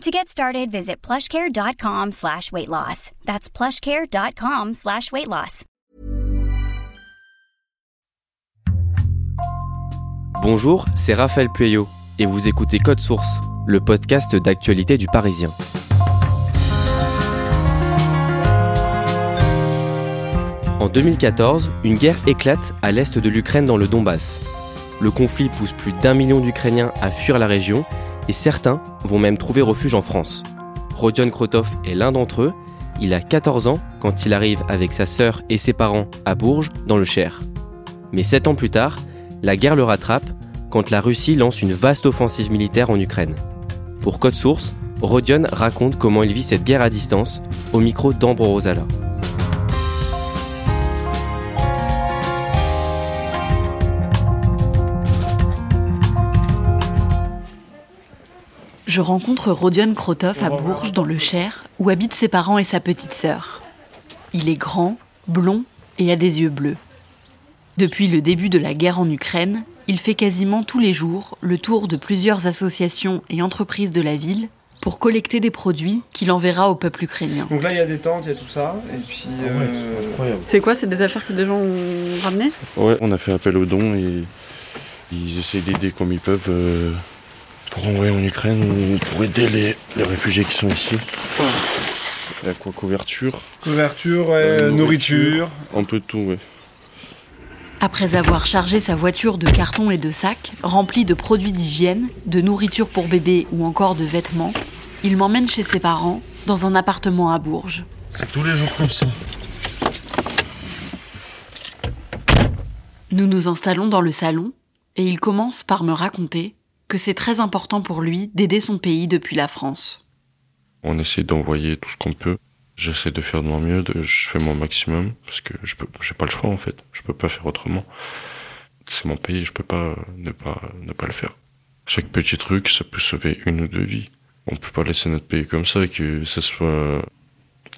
To get started, visit plushcare.com slash weight loss. That's plushcare.com slash weight loss. Bonjour, c'est Raphaël Pueyo et vous écoutez Code Source, le podcast d'actualité du Parisien. En 2014, une guerre éclate à l'est de l'Ukraine dans le Donbass. Le conflit pousse plus d'un million d'Ukrainiens à fuir la région et certains vont même trouver refuge en France. Rodion Krotov est l'un d'entre eux. Il a 14 ans quand il arrive avec sa sœur et ses parents à Bourges, dans le Cher. Mais 7 ans plus tard, la guerre le rattrape quand la Russie lance une vaste offensive militaire en Ukraine. Pour Code Source, Rodion raconte comment il vit cette guerre à distance au micro d'Ambro Rosala. Je rencontre Rodion Krotov à Bourges, dans le Cher, où habitent ses parents et sa petite sœur. Il est grand, blond et a des yeux bleus. Depuis le début de la guerre en Ukraine, il fait quasiment tous les jours le tour de plusieurs associations et entreprises de la ville pour collecter des produits qu'il enverra au peuple ukrainien. Donc là, il y a des tentes, il y a tout ça. Et puis. euh, C'est quoi C'est des affaires que des gens ont ramenées? Ouais, on a fait appel aux dons et ils essayent d'aider comme ils peuvent euh, pour envoyer en Ukraine ou pour aider les, les réfugiés qui sont ici. Il y a quoi Couverture couverture, ouais, Euh, nourriture. Un peu de tout, ouais. Après avoir chargé sa voiture de cartons et de sacs, remplis de produits d'hygiène, de nourriture pour bébé ou encore de vêtements, il m'emmène chez ses parents, dans un appartement à Bourges. C'est tous les jours comme ça. Nous nous installons dans le salon et il commence par me raconter que c'est très important pour lui d'aider son pays depuis la France. On essaie d'envoyer tout ce qu'on peut. J'essaie de faire de mon mieux, de, je fais mon maximum parce que je j'ai pas le choix en fait. Je peux pas faire autrement. C'est mon pays, je peux pas ne pas ne pas le faire. Chaque petit truc, ça peut sauver une ou deux vies. On peut pas laisser notre pays comme ça, que ce soit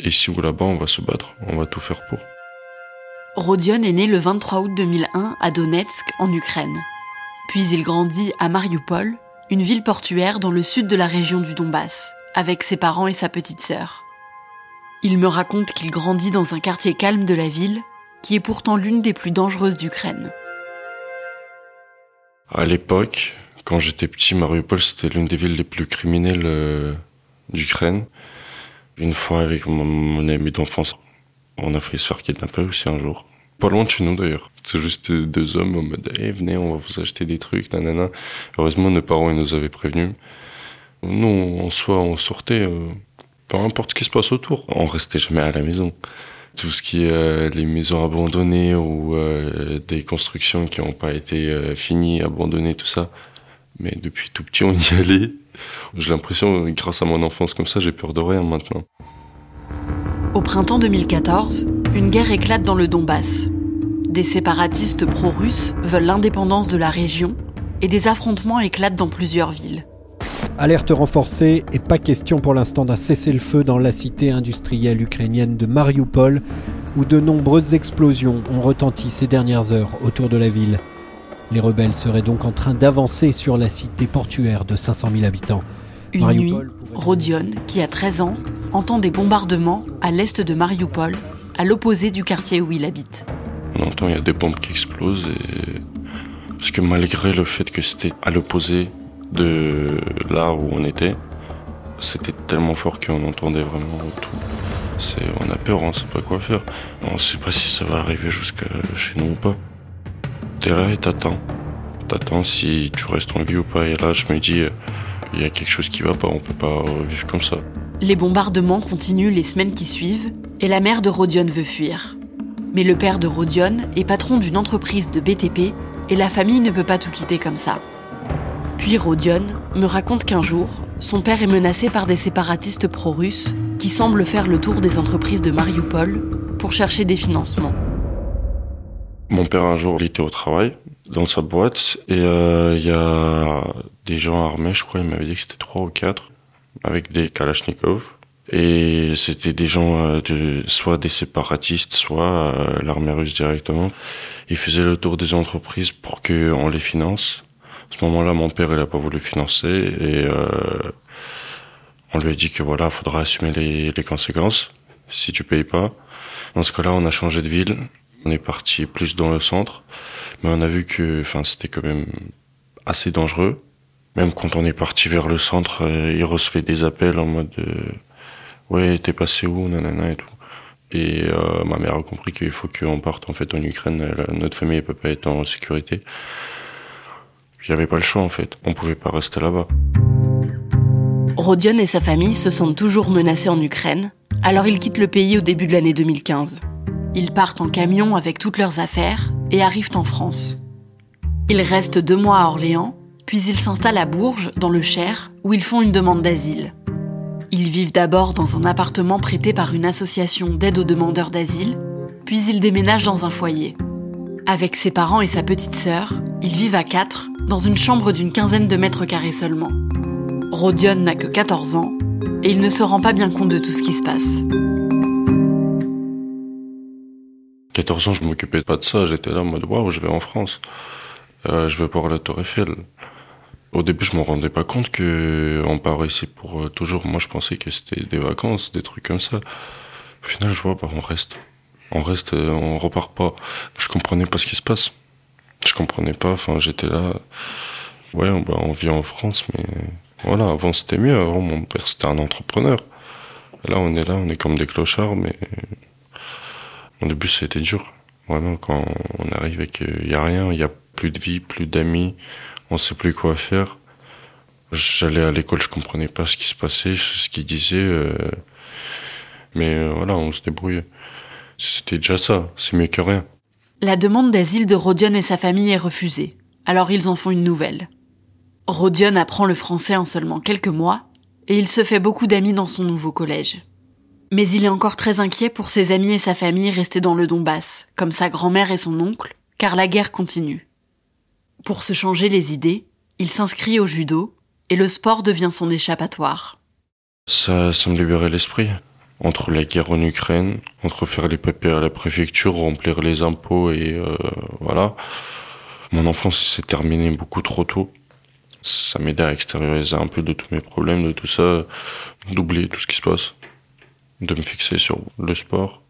ici ou là-bas, on va se battre, on va tout faire pour. Rodion est né le 23 août 2001 à Donetsk, en Ukraine. Puis il grandit à Mariupol, une ville portuaire dans le sud de la région du Donbass, avec ses parents et sa petite sœur. Il me raconte qu'il grandit dans un quartier calme de la ville, qui est pourtant l'une des plus dangereuses d'Ukraine. À l'époque, quand j'étais petit, Mariupol, c'était l'une des villes les plus criminelles euh, d'Ukraine. Une fois, avec mon, ami d'enfance, on a failli se faire kidnapper aussi un jour. Pas loin de chez nous d'ailleurs. C'est juste deux hommes en mode hey, venez, on va vous acheter des trucs, nanana. Heureusement, nos parents ils nous avaient prévenus. Nous, en soi, on sortait, euh, peu importe ce qui se passe autour. On restait jamais à la maison. Tout ce qui est euh, les maisons abandonnées ou euh, des constructions qui n'ont pas été euh, finies, abandonnées, tout ça. Mais depuis tout petit, on y allait. J'ai l'impression, grâce à mon enfance comme ça, j'ai peur de rien maintenant. Au printemps 2014, une guerre éclate dans le Donbass. Des séparatistes pro-russes veulent l'indépendance de la région et des affrontements éclatent dans plusieurs villes. Alerte renforcée et pas question pour l'instant d'un cessez-le-feu dans la cité industrielle ukrainienne de Mariupol, où de nombreuses explosions ont retenti ces dernières heures autour de la ville. Les rebelles seraient donc en train d'avancer sur la cité portuaire de 500 000 habitants. Une Mariupol nuit, Rodion, qui a 13 ans, entend des bombardements à l'est de Mariupol, à l'opposé du quartier où il habite. On entend, il y a des bombes qui explosent et... Parce que malgré le fait que c'était à l'opposé de là où on était, c'était tellement fort qu'on entendait vraiment tout. on a peur, on sait pas quoi faire. On sait pas si ça va arriver jusqu'à chez nous ou pas. T'es là et t'attends. T'attends si tu restes en vie ou pas. Et là, je me dis, il y a quelque chose qui va pas, on peut pas vivre comme ça. Les bombardements continuent les semaines qui suivent et la mère de Rodion veut fuir. Mais le père de Rodion est patron d'une entreprise de BTP et la famille ne peut pas tout quitter comme ça. Puis Rodion me raconte qu'un jour, son père est menacé par des séparatistes pro-russes qui semblent faire le tour des entreprises de Mariupol pour chercher des financements. Mon père un jour il était au travail dans sa boîte et euh, il y a des gens armés, je crois, il m'avait dit que c'était trois ou quatre avec des kalachnikovs et c'était des gens euh, de, soit des séparatistes, soit euh, l'armée russe directement. Ils faisaient le tour des entreprises pour qu'on les finance. À ce moment-là, mon père, il a pas voulu financer et euh, on lui a dit que voilà, faudra assumer les, conséquences si tu payes pas. Dans ce cas-là, on a changé de ville. On est parti plus dans le centre, mais on a vu que, enfin, c'était quand même assez dangereux. Même quand on est parti vers le centre, il recevait des appels en mode ouais t'es passé où nanana et tout. Et euh, ma mère a compris qu'il faut qu'on parte en fait en Ukraine. Notre famille ne peut pas être en sécurité. Il n'y avait pas le choix en fait. On pouvait pas rester là-bas. Rodion et sa famille se sentent toujours menacés en Ukraine. Alors ils quittent le pays au début de l'année 2015 ils partent en camion avec toutes leurs affaires et arrivent en France. Ils restent deux mois à Orléans puis ils s'installent à Bourges dans le Cher où ils font une demande d'asile ils vivent d'abord dans un appartement prêté par une association d'aide aux demandeurs d'asile, puis ils déménagent dans un foyer. Avec ses parents et sa petite sœur, ils vivent à quatre, dans une chambre d'une quinzaine de mètres carrés seulement. Rodion n'a que 14 ans, et il ne se rend pas bien compte de tout ce qui se passe. 14 ans, je m'occupais pas de ça, j'étais là en mode waouh, je vais en France. Euh, je vais voir la Tour Eiffel. Au début, je me rendais pas compte que on part ici pour euh, toujours. Moi, je pensais que c'était des vacances, des trucs comme ça. Au final, je vois, bah, on reste. On reste, euh, on repart pas. Je comprenais pas ce qui se passe. Je comprenais pas. Enfin, j'étais là. Ouais, on, bah, on vit en France, mais voilà. Avant, c'était mieux. Avant, mon père, c'était un entrepreneur. là, on est là, on est comme des clochards, mais au début, ça a été dur. Vraiment, quand on arrive et qu'il y a rien, il y a plus de vie, plus d'amis on sait plus quoi faire. J'allais à l'école, je comprenais pas ce qui se passait, ce qu'ils disaient, euh, mais euh, voilà, on se débrouillait. C'était déjà ça, c'est mieux que rien. La demande d'asile de Rodion et sa famille est refusée, alors ils en font une nouvelle. Rodion apprend le français en seulement quelques mois, et il se fait beaucoup d'amis dans son nouveau collège. Mais il est encore très inquiet pour ses amis et sa famille restés dans le Donbass, comme sa grand-mère et son oncle, car la guerre continue. Pour se changer les idées, il s'inscrit au judo et le sport devient son échappatoire. Ça, ça me libérait l'esprit. Entre la guerre en Ukraine, entre faire les papiers à la préfecture, remplir les impôts et euh, voilà. Mon enfance s'est terminée beaucoup trop tôt. Ça m'aidait à extérioriser un peu de tous mes problèmes, de tout ça, d'oublier tout ce qui se passe, de me fixer sur le sport.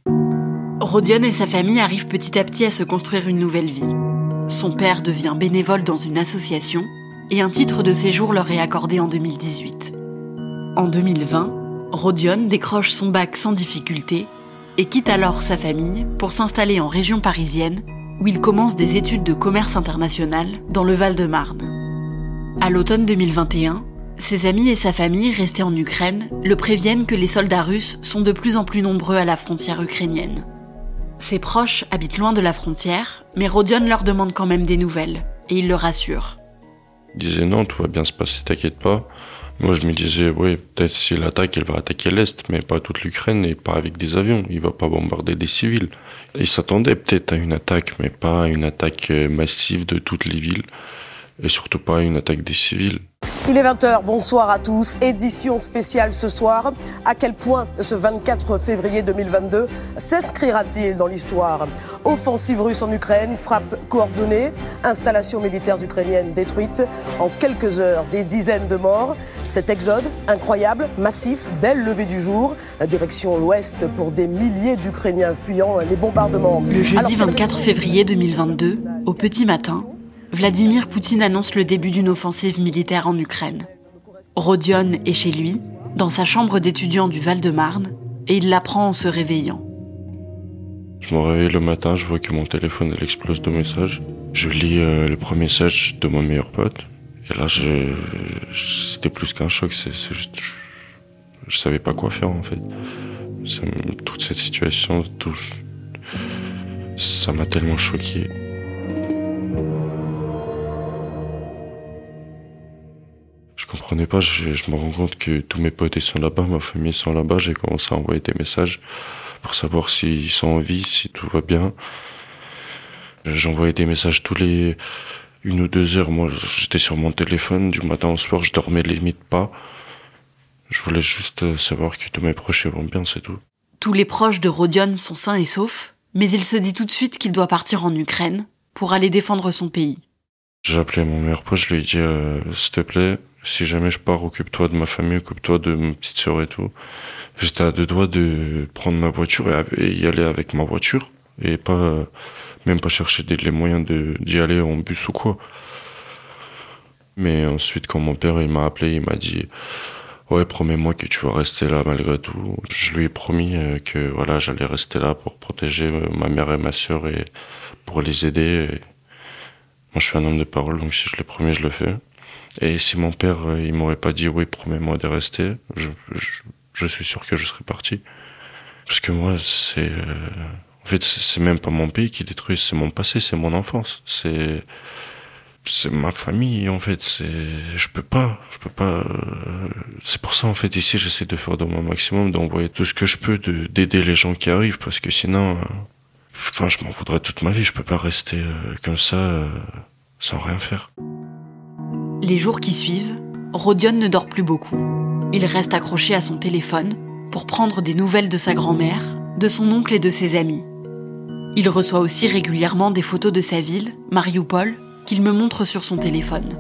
Rodion et sa famille arrivent petit à petit à se construire une nouvelle vie. Son père devient bénévole dans une association et un titre de séjour leur est accordé en 2018. En 2020, Rodion décroche son bac sans difficulté et quitte alors sa famille pour s'installer en région parisienne où il commence des études de commerce international dans le Val-de-Marne. À l'automne 2021, ses amis et sa famille restés en Ukraine le préviennent que les soldats russes sont de plus en plus nombreux à la frontière ukrainienne. Ses proches habitent loin de la frontière, mais Rodion leur demande quand même des nouvelles, et il le rassure. Il disait non, tout va bien se passer, t'inquiète pas. Moi je me disais, oui, peut-être s'il attaque, il va attaquer l'Est, mais pas toute l'Ukraine et pas avec des avions. Il va pas bombarder des civils. Il s'attendait peut-être à une attaque, mais pas à une attaque massive de toutes les villes, et surtout pas une attaque des civils. Il est 20h, bonsoir à tous. Édition spéciale ce soir. À quel point ce 24 février 2022 s'inscrira-t-il dans l'histoire? Offensive russe en Ukraine, frappe coordonnée, installations militaires ukrainiennes détruites. En quelques heures, des dizaines de morts. Cet exode incroyable, massif, belle levée du jour, direction l'ouest pour des milliers d'Ukrainiens fuyant les bombardements. Le jeudi 24 février 2022, au petit matin, Vladimir Poutine annonce le début d'une offensive militaire en Ukraine. Rodion est chez lui, dans sa chambre d'étudiant du Val-de-Marne, et il l'apprend en se réveillant. Je me réveille le matin, je vois que mon téléphone explose de messages. Je lis euh, le premier message de mon meilleur pote. Et là, c'était plus qu'un choc. Je, je, savais pas quoi faire en fait. toute cette situation, tout, ça m'a tellement choqué. Comprenais pas, je, je, me rends compte que tous mes potes sont là-bas, ma famille sont là-bas, j'ai commencé à envoyer des messages pour savoir s'ils sont en vie, si tout va bien. J'envoyais des messages tous les une ou deux heures. Moi, j'étais sur mon téléphone du matin au soir, je dormais limite pas. Je voulais juste savoir que tous mes proches vont bien, c'est tout. Tous les proches de Rodion sont sains et saufs, mais il se dit tout de suite qu'il doit partir en Ukraine pour aller défendre son pays. J'ai appelé mon meilleur pote, je lui ai dit euh, s'il te plaît, si jamais je pars, occupe-toi de ma famille, occupe-toi de ma petite sœur et tout. J'étais à deux doigts de prendre ma voiture et, y aller avec ma voiture et pas même pas chercher les moyens d'y aller en bus ou quoi. Mais ensuite, quand mon père il m'a appelé, il m'a dit ouais promets-moi que tu vas rester là malgré tout. Je lui ai promis euh, que voilà j'allais rester là pour protéger euh, ma mère et ma sœur et pour les aider. Moi je suis un homme de parole donc si je l'ai promis je le fais. Et si mon père euh, il m'aurait pas dit oui promets-moi de rester, je, suis sûr que je serais parti. Parce que moi c'est en fait c'est même pas mon pays qui détruit, c'est mon passé, c'est mon enfance, c'est c'est ma famille en fait. Je peux pas je peux pas euh, c'est pour ça en fait ici j'essaie de faire de mon maximum d'envoyer tout ce que je peux de d'aider les gens qui arrivent parce que sinon euh, enfin je m'en voudrais toute ma vie. Je peux pas rester euh, comme ça sans rien faire les jours qui suivent Rodion ne dort plus beaucoup il reste accroché à son téléphone pour prendre des nouvelles de sa grand-mère de son oncle et de ses amis il reçoit aussi régulièrement des photos de sa ville Mariupol qu'il me montre sur son téléphone.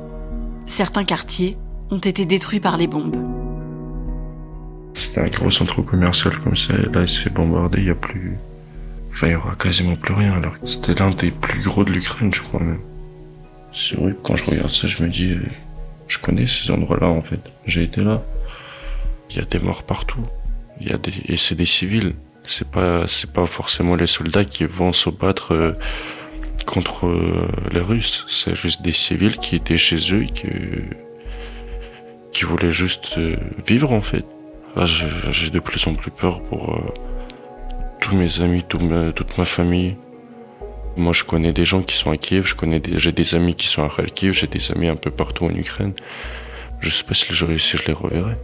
Certains quartiers ont été détruits par les bombes. C'était un gros centre commercial comme ça, et là il se fait bombarder, il n'y a plus. Enfin, il n'y aura quasiment plus rien, alors que c'était l'un des plus gros de l'Ukraine, je crois même. C'est vrai que quand je regarde ça, je me dis, euh, je connais ces endroits-là en fait. J'ai été là. Il y a des morts partout. Il y a des, et c'est des civils. C'est pas, c'est pas forcément les soldats qui vont se battre euh, contre euh, les Russes. C'est juste des civils qui étaient chez eux et qui, qui voulaient juste vivre en fait. Là, j'ai de plus en plus peur pour tous mes amis, toute ma famille. Moi, je connais des gens qui sont à Kiev, je connais j'ai des amis qui sont à Kharkiv, j'ai des amis un peu partout en Ukraine. Je sais pas si je, si je les reverrai.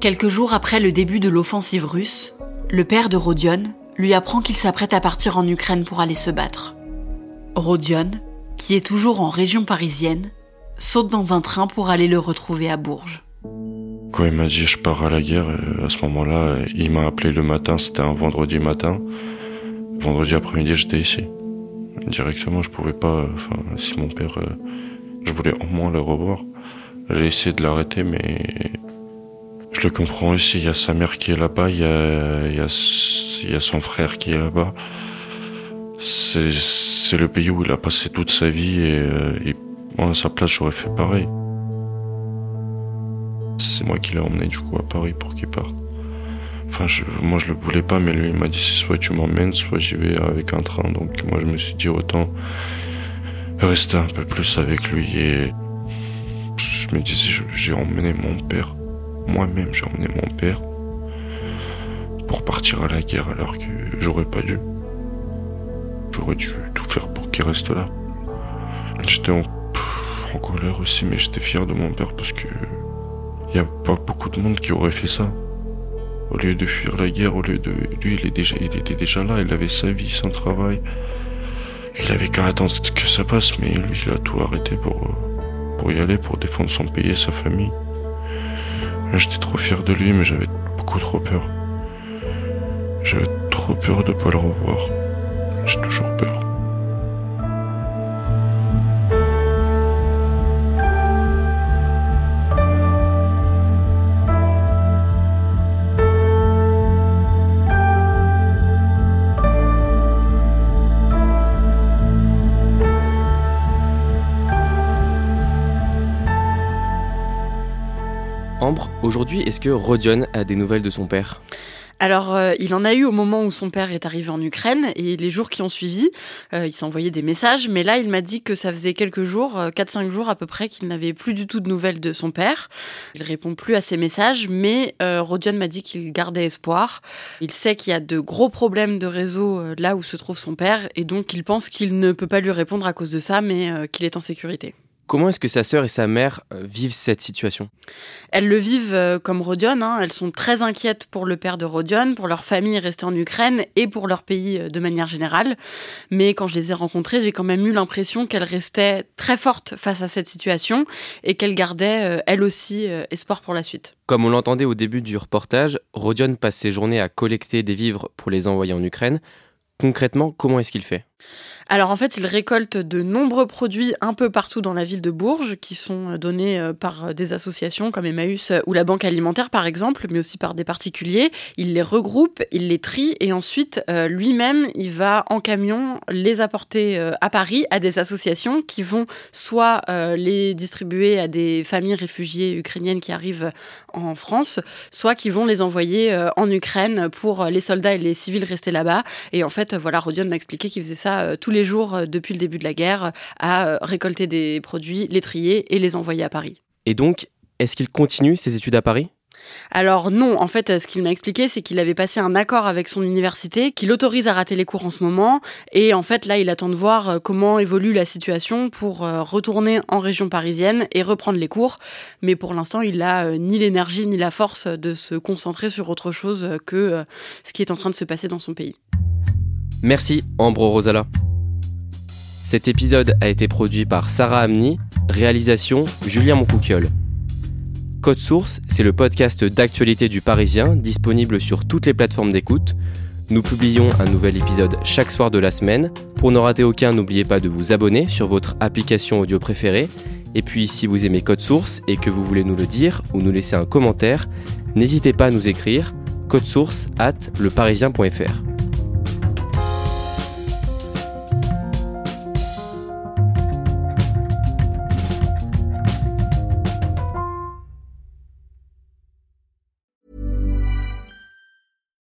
Quelques jours après le début de l'offensive russe, le père de Rodion lui apprend qu'il s'apprête à partir en Ukraine pour aller se battre. Rodion, qui est toujours en région parisienne, saute dans un train pour aller le retrouver à Bourges. Quand il m'a dit je pars à la guerre, euh, à ce moment-là, il m'a appelé le matin, c'était un vendredi matin. Vendredi après-midi, j'étais ici. Directement, je pouvais pas, enfin, si mon père, euh, je voulais au moins le revoir. J'ai essayé de l'arrêter, mais je le comprends aussi. Il y a sa mère qui est là-bas, il y a, il y a son frère qui est là-bas c'est le pays où il a passé toute sa vie et, euh, moi à sa place j'aurais fait pareil. C'est moi qui l'ai emmené du coup à Paris pour qu'il parte. Enfin, moi je le voulais pas, mais lui il m'a dit soit tu m'emmènes, soit j'y vais avec un train. Donc moi je me suis dit autant rester un peu plus avec lui et je me disais j'ai emmené mon père, moi-même j'ai emmené mon père pour partir à la guerre alors que j'aurais pas dû. J'aurais dû tout faire pour qu'il reste là. J'étais en, colère aussi, mais j'étais fier de mon père parce que il n'y a pas beaucoup de monde qui aurait fait ça. Au lieu de fuir la guerre, au lieu de. Lui, il, est déjà, il était déjà là, il avait sa vie, son travail. Il avait qu'à attendre que ça passe, mais lui, il a tout arrêté pour, pour y aller, pour défendre son pays et sa famille. J'étais trop fier de lui, mais j'avais beaucoup trop peur. J'avais trop peur de ne pas le revoir. J'ai toujours peur. Aujourd'hui, est-ce que Rodion a des nouvelles de son père? Alors, euh, il en a eu au moment où son père est arrivé en Ukraine et les jours qui ont suivi, euh, il s'envoyait des messages, mais là, il m'a dit que ça faisait quelques jours, 4-5 jours à peu près, qu'il n'avait plus du tout de nouvelles de son père. Il répond plus à ses messages, mais Rodion m'a dit qu'il gardait espoir. Il sait qu'il y a de gros problèmes de réseau là où se trouve son père et donc il pense qu'il ne peut pas lui répondre à cause de ça, mais qu'il est en sécurité. Comment est-ce que sa sœur et sa mère euh, vivent cette situation? Elles le vivent euh, comme Rodion. Hein. Elles sont très inquiètes pour le père de Rodion, pour leur famille restée en Ukraine et pour leur pays euh, de manière générale. Mais quand je les ai rencontrées, j'ai quand même eu l'impression qu'elles restaient très fortes face à cette situation et qu'elles gardaient, elles aussi, espoir pour la suite. Comme on l'entendait au début du reportage, Rodion passe ses journées à collecter des vivres pour les envoyer en Ukraine. Concrètement, comment est-ce qu'il fait? Alors en fait, il récolte de nombreux produits un peu partout dans la ville de Bourges qui sont euh, donnés euh, par euh, des associations comme Emmaüs ou la Banque Alimentaire par exemple, mais aussi par des particuliers. Il les regroupe, il les trie et ensuite lui-même, il va en camion les apporter à Paris à des associations qui vont soit les distribuer à des familles réfugiées ukrainiennes qui arrivent en France, soit qui vont les envoyer en Ukraine pour les soldats et les civils restés là-bas. Et en fait, voilà, Rodion m'a expliqué qu'il faisait ça tous les jours euh, depuis le début de la guerre à euh, récolter des produits, les trier et les envoyer à Paris. Et donc, est-ce qu'il continue ses études à Paris? Alors non, en fait, ce qu'il m'a expliqué, c'est qu'il avait passé un accord avec son université qui l'autorise à rater les cours en ce moment. Et en fait, là, il attend de voir euh, comment évolue la situation pour retourner en région parisienne et reprendre les cours. Mais pour l'instant, il n'a ni l'énergie ni la force de se concentrer sur autre chose que ce qui est en train de se passer dans son pays. Merci, Ambro Rosala. Cet épisode a été produit par Sarah Amni, réalisation Julien Moncouquiole. Code Source, c'est le podcast d'actualité du Parisien, disponible sur toutes les plateformes d'écoute. Nous publions un nouvel épisode chaque soir de la semaine. Pour ne rater aucun, n'oubliez pas de vous abonner sur votre application audio préférée. Et puis, si vous aimez Code Source et que vous voulez nous le dire ou nous laisser un commentaire, n'hésitez pas à nous écrire source at leparisien.fr.